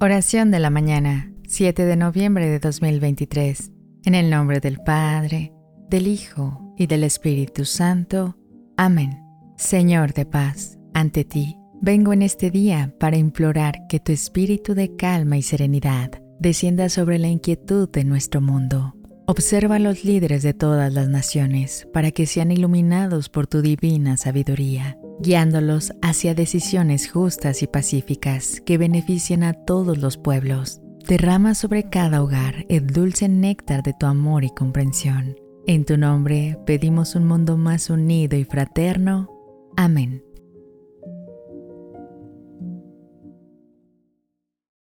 Oración de la mañana, 7 de noviembre de 2023. En el nombre del Padre, del Hijo y del Espíritu Santo. Amén. Señor de paz, ante ti vengo en este día para implorar que tu espíritu de calma y serenidad descienda sobre la inquietud de nuestro mundo. Observa a los líderes de todas las naciones para que sean iluminados por tu divina sabiduría guiándolos hacia decisiones justas y pacíficas que beneficien a todos los pueblos. Derrama sobre cada hogar el dulce néctar de tu amor y comprensión. En tu nombre pedimos un mundo más unido y fraterno. Amén.